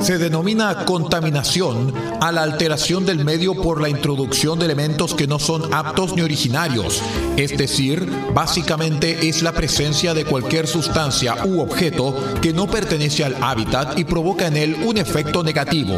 Se denomina contaminación a la alteración del medio por la introducción de elementos que no son aptos ni originarios, es decir, básicamente es la presencia de cualquier sustancia u objeto que no pertenece al hábitat y provoca en él un efecto negativo.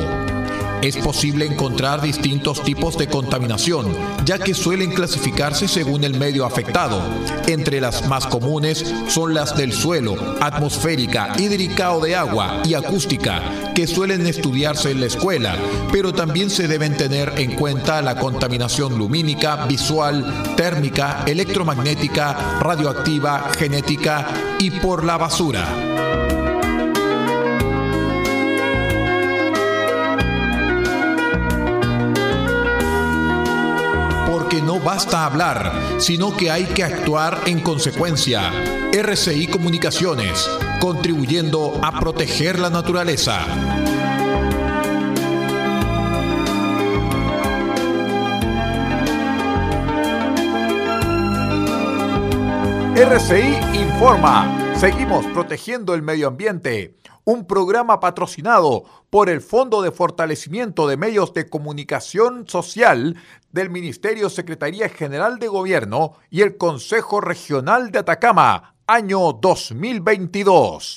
Es posible encontrar distintos tipos de contaminación, ya que suelen clasificarse según el medio afectado. Entre las más comunes son las del suelo, atmosférica, hídrica o de agua y acústica, que suelen estudiarse en la escuela, pero también se deben tener en cuenta la contaminación lumínica, visual, térmica, electromagnética, radioactiva, genética y por la basura. No basta hablar, sino que hay que actuar en consecuencia. RCI Comunicaciones, contribuyendo a proteger la naturaleza. RCI informa. Seguimos protegiendo el medio ambiente un programa patrocinado por el Fondo de Fortalecimiento de Medios de Comunicación Social del Ministerio Secretaría General de Gobierno y el Consejo Regional de Atacama, año 2022.